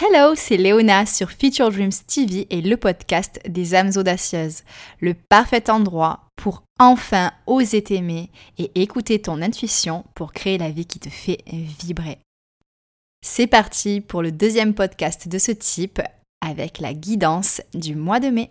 Hello, c'est Léona sur Future Dreams TV et le podcast des âmes audacieuses, le parfait endroit pour enfin oser t'aimer et écouter ton intuition pour créer la vie qui te fait vibrer. C'est parti pour le deuxième podcast de ce type avec la guidance du mois de mai.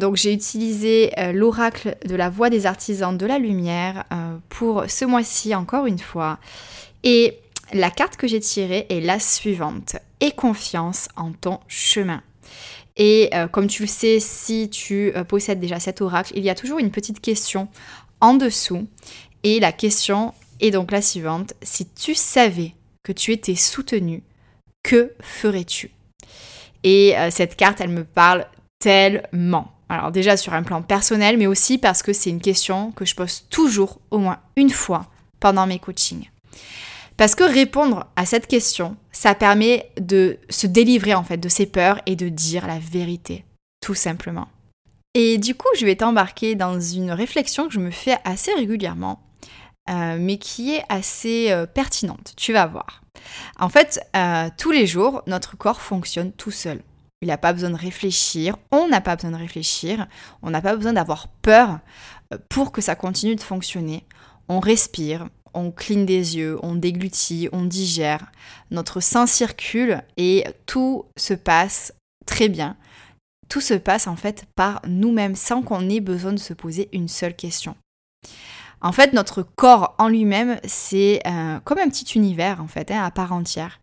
Donc j'ai utilisé euh, l'oracle de la voix des artisans de la lumière euh, pour ce mois-ci encore une fois. Et la carte que j'ai tirée est la suivante. Aie confiance en ton chemin. Et euh, comme tu le sais, si tu possèdes déjà cet oracle, il y a toujours une petite question en dessous. Et la question est donc la suivante. Si tu savais que tu étais soutenu, que ferais-tu? Et cette carte, elle me parle tellement. Alors déjà sur un plan personnel, mais aussi parce que c'est une question que je pose toujours au moins une fois pendant mes coachings. Parce que répondre à cette question, ça permet de se délivrer en fait de ses peurs et de dire la vérité, tout simplement. Et du coup, je vais t'embarquer dans une réflexion que je me fais assez régulièrement, euh, mais qui est assez euh, pertinente. Tu vas voir. En fait, euh, tous les jours, notre corps fonctionne tout seul. Il n'a pas besoin de réfléchir, on n'a pas besoin de réfléchir, on n'a pas besoin d'avoir peur euh, pour que ça continue de fonctionner. On respire, on cligne des yeux, on déglutit, on digère, notre sang circule et tout se passe très bien. Tout se passe en fait par nous-mêmes sans qu'on ait besoin de se poser une seule question. En fait, notre corps en lui-même, c'est euh, comme un petit univers en fait, hein, à part entière.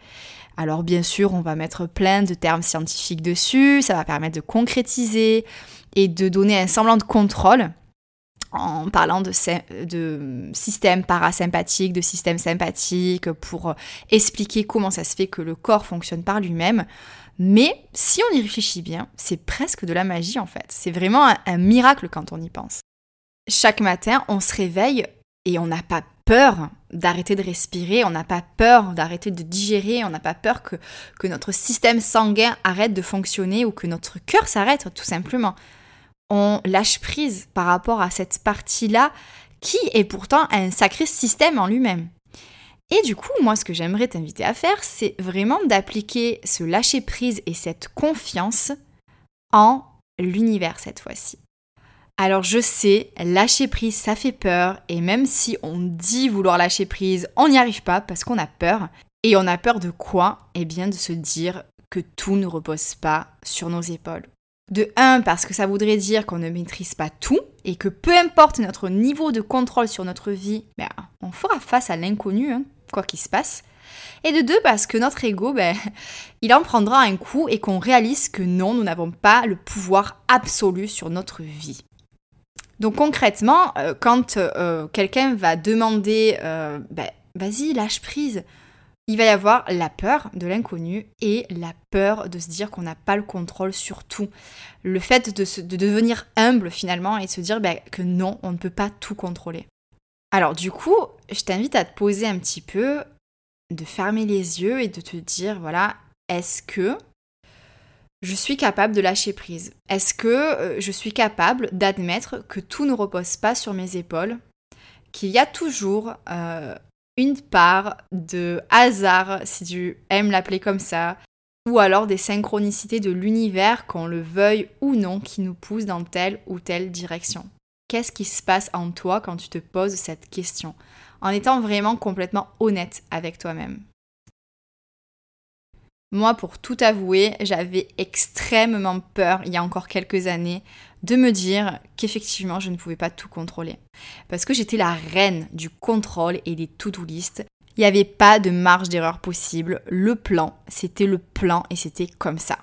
Alors bien sûr, on va mettre plein de termes scientifiques dessus, ça va permettre de concrétiser et de donner un semblant de contrôle en parlant de, de système parasympathique, de système sympathique, pour expliquer comment ça se fait que le corps fonctionne par lui-même. Mais si on y réfléchit bien, c'est presque de la magie en fait. C'est vraiment un miracle quand on y pense. Chaque matin, on se réveille et on n'a pas peur d'arrêter de respirer, on n'a pas peur d'arrêter de digérer, on n'a pas peur que, notre système sanguin arrête de fonctionner ou que notre cœur s'arrête tout simplement. On lâche prise par rapport à cette partie-là qui est pourtant un sacré système en lui-même. Et du coup, moi, ce que j'aimerais t'inviter à faire, c'est vraiment d'appliquer ce lâcher prise et cette confiance en l'univers cette fois-ci. Alors je sais, lâcher prise, ça fait peur, et même si on dit vouloir lâcher prise, on n'y arrive pas parce qu'on a peur. Et on a peur de quoi? Eh bien de se dire que tout ne repose pas sur nos épaules. De un, parce que ça voudrait dire qu'on ne maîtrise pas tout, et que peu importe notre niveau de contrôle sur notre vie, ben, on fera face à l'inconnu, hein, quoi qu'il se passe. Et de deux, parce que notre ego, ben, il en prendra un coup et qu'on réalise que non, nous n'avons pas le pouvoir absolu sur notre vie. Donc concrètement, euh, quand euh, quelqu'un va demander euh, ben, vas-y, lâche prise, il va y avoir la peur de l'inconnu et la peur de se dire qu'on n'a pas le contrôle sur tout. Le fait de, devenir humble finalement et de se dire ben, que non, on ne peut pas tout contrôler. Alors du coup, je t'invite à te poser un petit peu, de fermer les yeux et de te dire, voilà, est-ce que je suis capable de lâcher prise. Est-ce que euh, je suis capable d'admettre que tout ne repose pas sur mes épaules Qu'il y a toujours euh, une part de hasard, si tu aimes l'appeler comme ça, ou alors des synchronicités de l'univers, qu'on le veuille ou non, qui nous poussent dans telle ou telle direction? Qu'est-ce qui se passe en toi quand tu te poses cette question? En étant vraiment complètement honnête avec toi-même. Moi, pour tout avouer, j'avais extrêmement peur il y a encore quelques années de me dire qu'effectivement je ne pouvais pas tout contrôler. Parce que j'étais la reine du contrôle et des to-do list. Il n'y avait pas de marge d'erreur possible. Le plan, c'était le plan et c'était comme ça.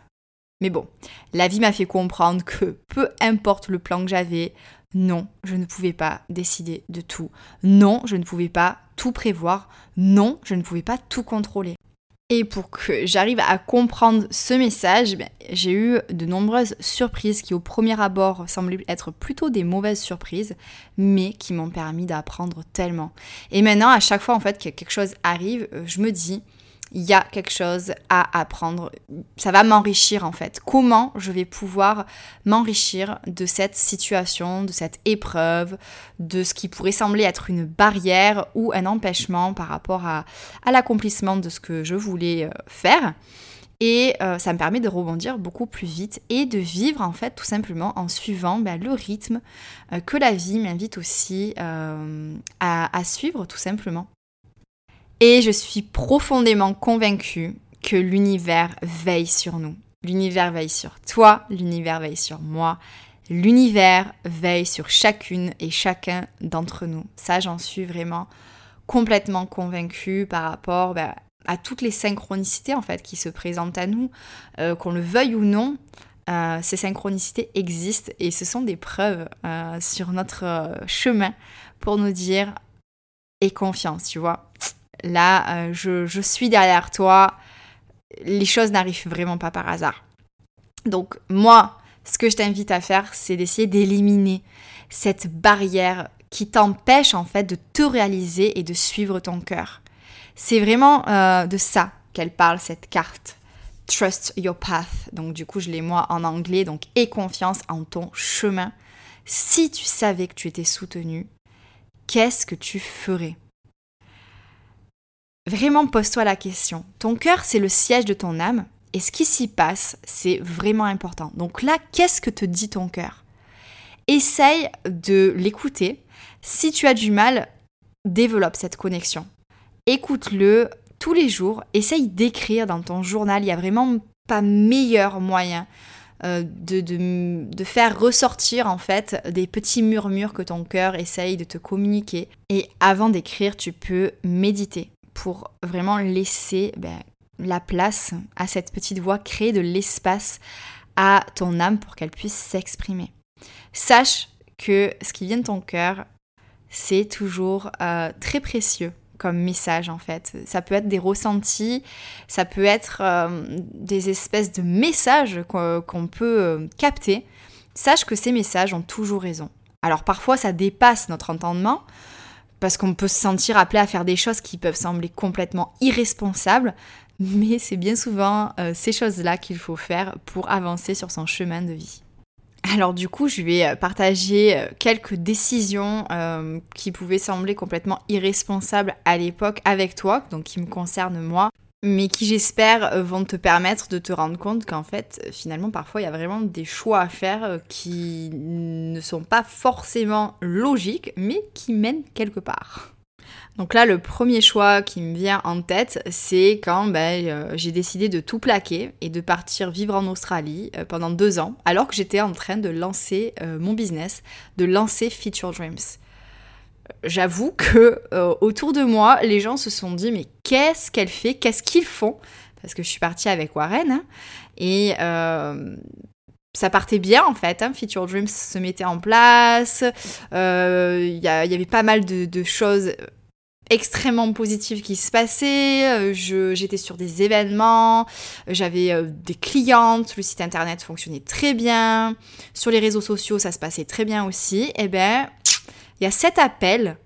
Mais bon, la vie m'a fait comprendre que peu importe le plan que j'avais, non, je ne pouvais pas décider de tout. Non, je ne pouvais pas tout prévoir. Non, je ne pouvais pas tout contrôler. Et pour que j'arrive à comprendre ce message, ben, j'ai eu de nombreuses surprises qui au premier abord semblaient être plutôt des mauvaises surprises, mais qui m'ont permis d'apprendre tellement. Et maintenant, à chaque fois en fait que quelque chose arrive, euh, je me dis, il y a quelque chose à apprendre. Ça va m'enrichir en fait. Comment je vais pouvoir m'enrichir de cette situation, de cette épreuve, de ce qui pourrait sembler être une barrière ou un empêchement par rapport à, l'accomplissement de ce que je voulais euh, faire. Et euh, ça me permet de rebondir beaucoup plus vite et de vivre en fait tout simplement en suivant ben, le rythme euh, que la vie m'invite aussi à suivre tout simplement. Et je suis profondément convaincue que l'univers veille sur nous. L'univers veille sur toi, l'univers veille sur moi, l'univers veille sur chacune et chacun d'entre nous. Ça, j'en suis vraiment complètement convaincue par rapport ben, à toutes les synchronicités en fait qui se présentent à nous, euh, qu'on le veuille ou non. Euh, ces synchronicités existent et ce sont des preuves euh, sur notre chemin pour nous dire et confiance, tu vois là, euh, je, suis derrière toi, les choses n'arrivent vraiment pas par hasard. Donc moi, ce que je t'invite à faire, c'est d'essayer d'éliminer cette barrière qui t'empêche en fait de te réaliser et de suivre ton cœur. C'est vraiment euh, de ça qu'elle parle, cette carte. Trust your path. Donc du coup, je l'ai moi en anglais. Donc aie confiance en ton chemin. Si tu savais que tu étais soutenu, qu'est-ce que tu ferais? Vraiment pose-toi la question. Ton cœur, c'est le siège de ton âme, et ce qui s'y passe, c'est vraiment important. Donc là, qu'est-ce que te dit ton cœur? Essaye de l'écouter. Si tu as du mal, développe cette connexion. Écoute-le tous les jours. Essaye d'écrire dans ton journal. Il n'y a vraiment pas meilleur moyen euh, de, de, faire ressortir en fait des petits murmures que ton cœur essaye de te communiquer. Et avant d'écrire, tu peux méditer pour vraiment laisser ben, la place à cette petite voix, créer de l'espace à ton âme pour qu'elle puisse s'exprimer. Sache que ce qui vient de ton cœur, c'est toujours euh, très précieux comme message en fait. Ça peut être des ressentis, ça peut être euh, des espèces de messages qu'on peut euh, capter. Sache que ces messages ont toujours raison. Alors parfois ça dépasse notre entendement, parce qu'on peut se sentir appelé à faire des choses qui peuvent sembler complètement irresponsables, mais c'est bien souvent euh, ces choses-là qu'il faut faire pour avancer sur son chemin de vie. Alors du coup, je vais euh, partager euh, quelques décisions qui pouvaient sembler complètement irresponsables à l'époque avec toi, donc qui me concernent moi, mais qui j'espère euh, vont te permettre de te rendre compte qu'en fait finalement parfois il y a vraiment des choix à faire euh, qui ne sont pas forcément logiques mais qui mènent quelque part. Donc là, le premier choix qui me vient en tête, c'est quand ben, euh, j'ai décidé de tout plaquer et de partir vivre en Australie pendant deux ans, alors que j'étais en train de lancer mon business, de lancer Future Dreams j'avoue que euh, autour de moi, les gens se sont dit mais qu'est-ce qu'elle fait? Qu'est-ce qu'ils font? Parce que je suis partie avec Warren hein, et euh, ça partait bien en fait. Hein, Future Dreams se mettait en place. Euh, il y, avait pas mal de, choses extrêmement positives qui se passaient. J'étais sur des événements, j'avais des clientes, le site internet fonctionnait très bien. Sur les réseaux sociaux, ça se passait très bien aussi. Et eh ben il y a cet appel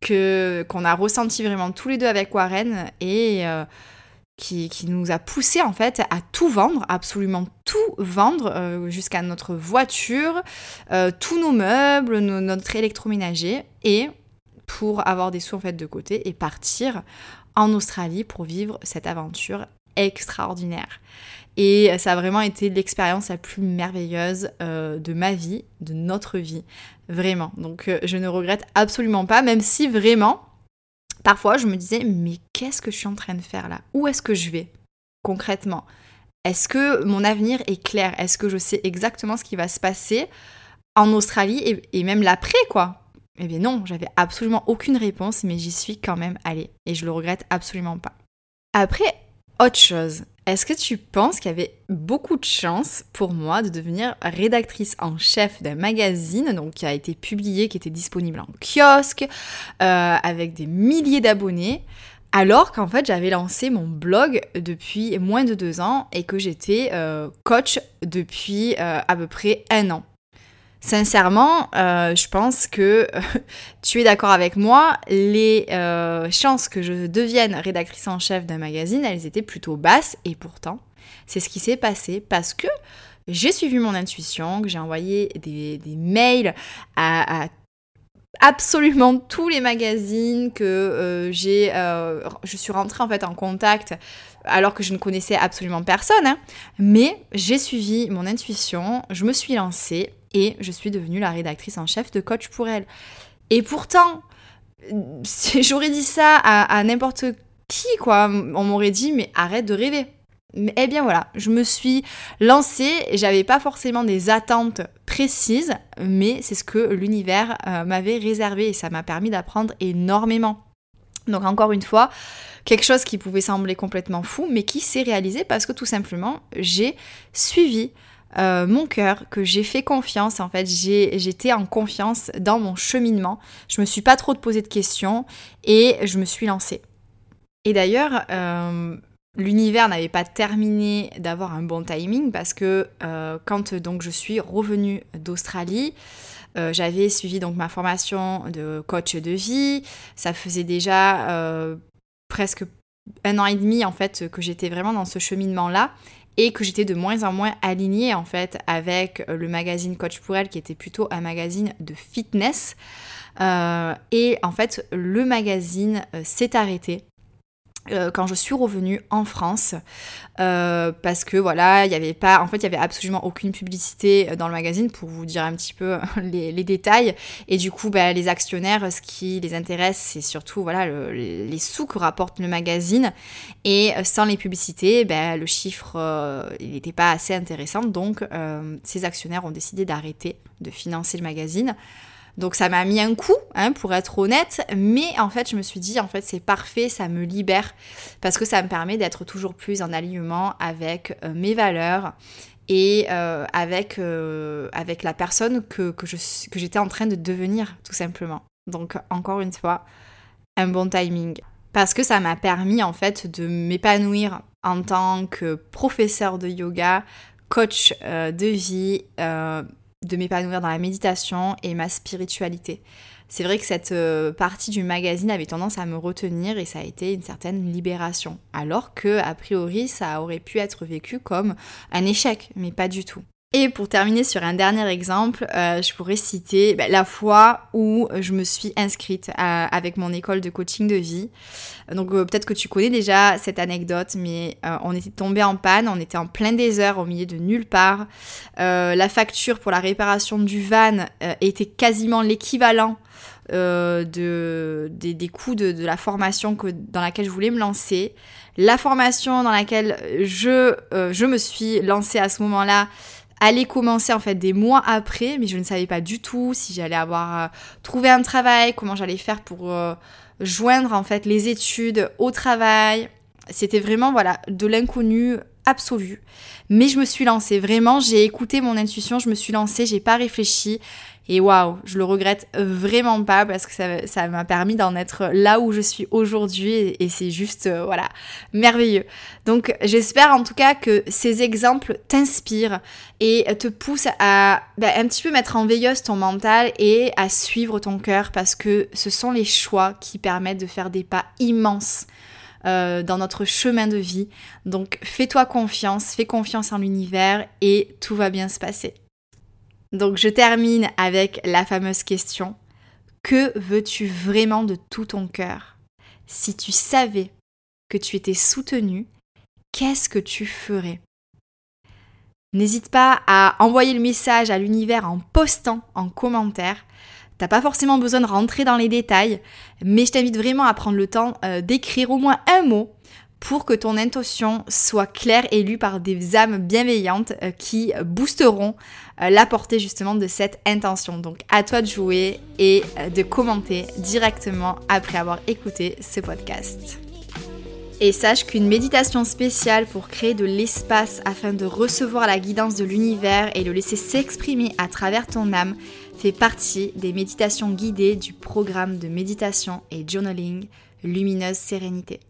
qu'on a ressenti vraiment tous les deux avec Warren et euh, qui, nous a poussé en fait à tout vendre, absolument tout vendre, euh, jusqu'à notre voiture, euh, tous nos meubles, notre électroménager, et pour avoir des sous en de côté et partir en Australie pour vivre cette aventure extraordinaire. Et ça a vraiment été l'expérience la plus merveilleuse de ma vie, de notre vie, vraiment. Donc euh, je ne regrette absolument pas, même si vraiment, parfois je me disais, mais qu'est-ce que je suis en train de faire là? Où est-ce que je vais concrètement? Est-ce que mon avenir est clair? Est-ce que je sais exactement ce qui va se passer en Australie et, et même l'après, quoi? Eh bien non, j'avais absolument aucune réponse, mais j'y suis quand même allée. Et je le regrette absolument pas. Après, autre chose, est-ce que tu penses qu'il y avait beaucoup de chance pour moi de devenir rédactrice en chef d'un magazine donc qui a été publié, qui était disponible en kiosque, euh, avec des milliers d'abonnés alors qu'en fait j'avais lancé mon blog depuis moins de deux ans et que j'étais euh, coach depuis euh, à peu près un an? Sincèrement, euh, je pense que tu es d'accord avec moi, les chances que je devienne rédactrice en chef d'un magazine, elles étaient plutôt basses et pourtant, c'est ce qui s'est passé parce que j'ai suivi mon intuition, que j'ai envoyé des, mails à, absolument tous les magazines que euh, j'ai euh, je suis rentrée en fait en contact alors que je ne connaissais absolument personne hein. mais j'ai suivi mon intuition je me suis lancée et je suis devenue la rédactrice en chef de coach pour elle. Et pourtant j'aurais dit ça à, n'importe qui quoi. On m'aurait dit mais arrête de rêver. Eh bien voilà, je me suis lancée, j'avais pas forcément des attentes précises, mais c'est ce que l'univers euh, m'avait réservé et ça m'a permis d'apprendre énormément. Donc encore une fois, quelque chose qui pouvait sembler complètement fou, mais qui s'est réalisé parce que tout simplement, j'ai suivi euh, mon cœur, que j'ai fait confiance. En fait, j'étais en confiance dans mon cheminement. Je me suis pas trop posé de questions et je me suis lancée. Et d'ailleurs, euh, l'univers n'avait pas terminé d'avoir un bon timing parce que euh, quand donc je suis revenue d'Australie, j'avais suivi donc ma formation de coach de vie. Ça faisait déjà presque un an et demi en fait que j'étais vraiment dans ce cheminement là et que j'étais de moins en moins alignée en fait avec le magazine Coach pour elle qui était plutôt un magazine de fitness. et en fait le magazine s'est arrêté euh, quand je suis revenue en France euh, parce que voilà il y avait pas en fait il y avait absolument aucune publicité dans le magazine pour vous dire un petit peu les, détails. Et du coup bah, les actionnaires ce qui les intéresse c'est surtout voilà les sous que rapporte le magazine. Et sans les publicités bah, le chiffre euh, il n'était pas assez intéressant. Donc ces actionnaires ont décidé d'arrêter de financer le magazine donc ça m'a mis un coup, hein, pour être honnête, mais en fait je me suis dit en fait c'est parfait, ça me libère parce que ça me permet d'être toujours plus en alignement avec euh, mes valeurs et euh, avec, euh, avec la personne que, que j'étais en train de devenir tout simplement. Donc encore une fois, un bon timing. Parce que ça m'a permis en fait de m'épanouir en tant que professeur de yoga, coach de vie, de m'épanouir dans la méditation et ma spiritualité. C'est vrai que cette euh, partie du magazine avait tendance à me retenir et ça a été une certaine libération. Alors que, a priori, ça aurait pu être vécu comme un échec, mais pas du tout. Et pour terminer sur un dernier exemple, euh, je pourrais citer bah, la fois où je me suis inscrite avec mon école de coaching de vie. Donc euh, peut-être que tu connais déjà cette anecdote, mais euh, on était tombé en panne, on était en plein désert au milieu de nulle part. la facture pour la réparation du van était quasiment l'équivalent de, des, coûts de, la formation que, dans laquelle je voulais me lancer. La formation dans laquelle je, je me suis lancée à ce moment-là, allait commencer en fait des mois après, mais je ne savais pas du tout si j'allais avoir euh, trouvé un travail, comment j'allais faire pour euh, joindre en fait les études au travail. C'était vraiment voilà de l'inconnu absolu. Mais je me suis lancée vraiment, j'ai écouté mon intuition, je me suis lancée, j'ai pas réfléchi et waouh, je le regrette vraiment pas parce que ça, m'a permis d'en être là où je suis aujourd'hui et, c'est juste, euh, voilà, merveilleux. Donc j'espère en tout cas que ces exemples t'inspirent et te poussent à ben, un petit peu mettre en veilleuse ton mental et à suivre ton cœur parce que ce sont les choix qui permettent de faire des pas immenses. Euh, dans notre chemin de vie. Donc fais-toi confiance, fais confiance en l'univers et tout va bien se passer. Donc je termine avec la fameuse question. Que veux-tu vraiment de tout ton cœur? Si tu savais que tu étais soutenu, qu'est-ce que tu ferais? N'hésite pas à envoyer le message à l'univers en postant en commentaire. T'as pas forcément besoin de rentrer dans les détails, mais je t'invite vraiment à prendre le temps euh, d'écrire au moins un mot pour que ton intention soit claire et lue par des âmes bienveillantes euh, qui boosteront euh, la portée justement de cette intention. Donc à toi de jouer et euh, de commenter directement après avoir écouté ce podcast. Et sache qu'une méditation spéciale pour créer de l'espace afin de recevoir la guidance de l'univers et le laisser s'exprimer à travers ton âme fait partie des méditations guidées du programme de méditation et journaling lumineuse sérénité.